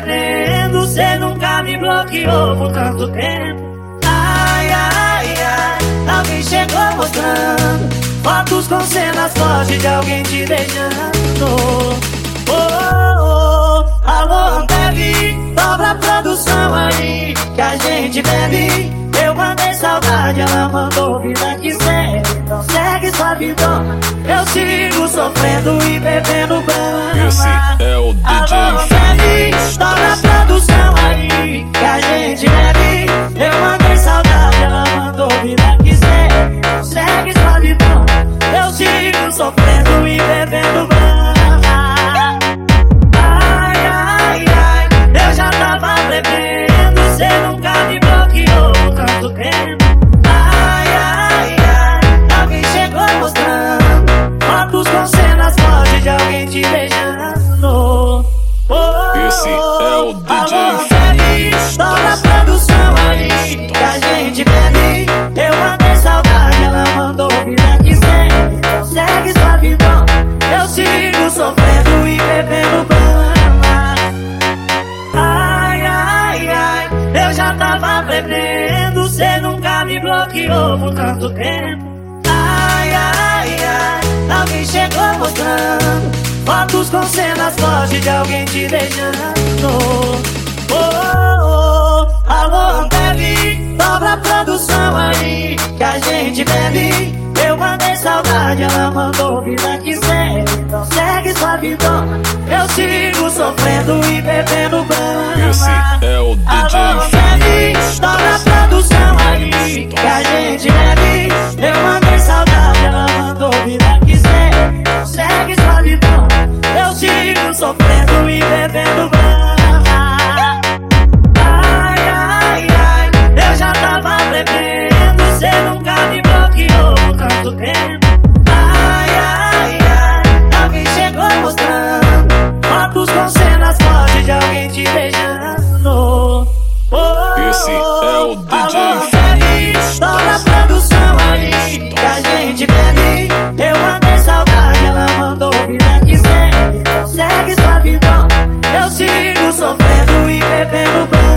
bebendo, cê nunca me bloqueou por tanto tempo. Ai, ai, ai, alguém chegou mostrando fotos com cenas fortes de alguém te beijando. Oh, oh, oh, alô, bebe, dobra a produção aí, que a gente bebe. Eu mandei saudade, ela mandou vida que segue. Então segue sua vida. Eu sigo sofrendo e bebendo banho. Esse é o DJ Alô, bebe, dobra bebendo, cê nunca me bloqueou por tanto tempo. Ai, ai, ai, alguém chegou mostrando fotos com cenas fortes de alguém te beijando. Oh, oh, oh, alô, bebe, dobra a produção aí, que a gente bebe. Eu mandei saudade, ela mandou vida que segue. Então segue sua vida, eu sigo sofrendo e bebendo banho. Sofrendo e bebendo everything will burn.